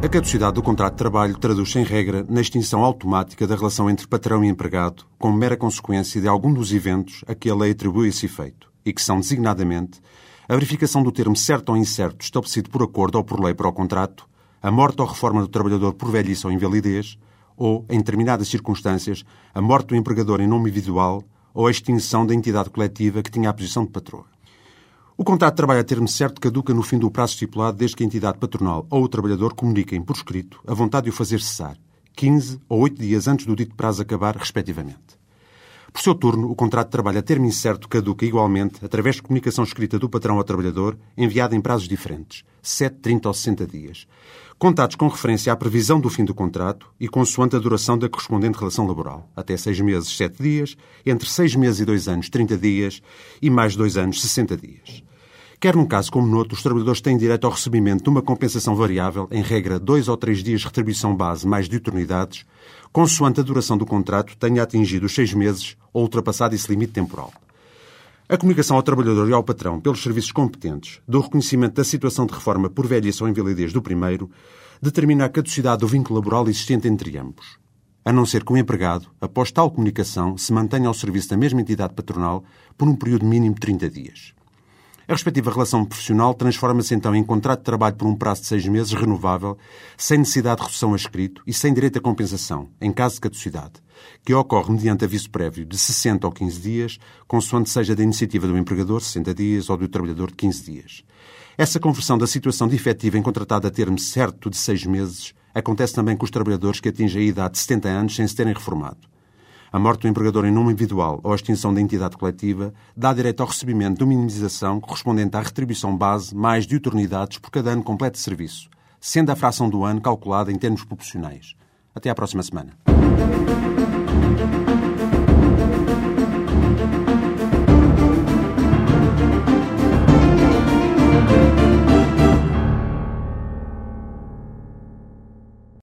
A caducidade do contrato de trabalho traduz-se, em regra, na extinção automática da relação entre patrão e empregado, como mera consequência de algum dos eventos a que a lei atribui esse efeito, e que são, designadamente, a verificação do termo certo ou incerto estabelecido por acordo ou por lei para o contrato, a morte ou reforma do trabalhador por velhice ou invalidez, ou, em determinadas circunstâncias, a morte do empregador em nome individual ou a extinção da entidade coletiva que tinha a posição de patroa. O contrato de trabalho a termo certo caduca no fim do prazo estipulado desde que a entidade patronal ou o trabalhador comuniquem por escrito a vontade de o fazer cessar, 15 ou 8 dias antes do dito prazo acabar, respectivamente. Por seu turno, o contrato de trabalho a termo incerto caduca igualmente através de comunicação escrita do patrão ao trabalhador, enviada em prazos diferentes, 7, 30 ou 60 dias, contados com referência à previsão do fim do contrato e consoante a duração da correspondente relação laboral, até seis meses, sete dias, entre seis meses e dois anos, 30 dias e mais dois anos, 60 dias. Quer num caso como noutro, os trabalhadores têm direito ao recebimento de uma compensação variável, em regra dois ou três dias de retribuição base mais diuturnidades, consoante a duração do contrato tenha atingido os seis meses ou ultrapassado esse limite temporal. A comunicação ao trabalhador e ao patrão pelos serviços competentes do reconhecimento da situação de reforma por velhice ou invalidez do primeiro determina a caducidade do vínculo laboral existente entre ambos. A não ser que o empregado, após tal comunicação, se mantenha ao serviço da mesma entidade patronal por um período mínimo de 30 dias. A respectiva relação profissional transforma-se então em contrato de trabalho por um prazo de seis meses renovável, sem necessidade de redução a escrito e sem direito a compensação, em caso de caducidade, que ocorre mediante aviso prévio de 60 ou 15 dias, consoante seja da iniciativa do empregador, 60 dias, ou do trabalhador, de 15 dias. Essa conversão da situação de efetiva em contratado a termo certo de seis meses acontece também com os trabalhadores que atingem a idade de 70 anos sem se terem reformado. A morte do empregador em nome individual ou a extinção da entidade coletiva dá direito ao recebimento de uma correspondente à retribuição base mais diuturnidades por cada ano completo de serviço, sendo a fração do ano calculada em termos proporcionais. Até à próxima semana.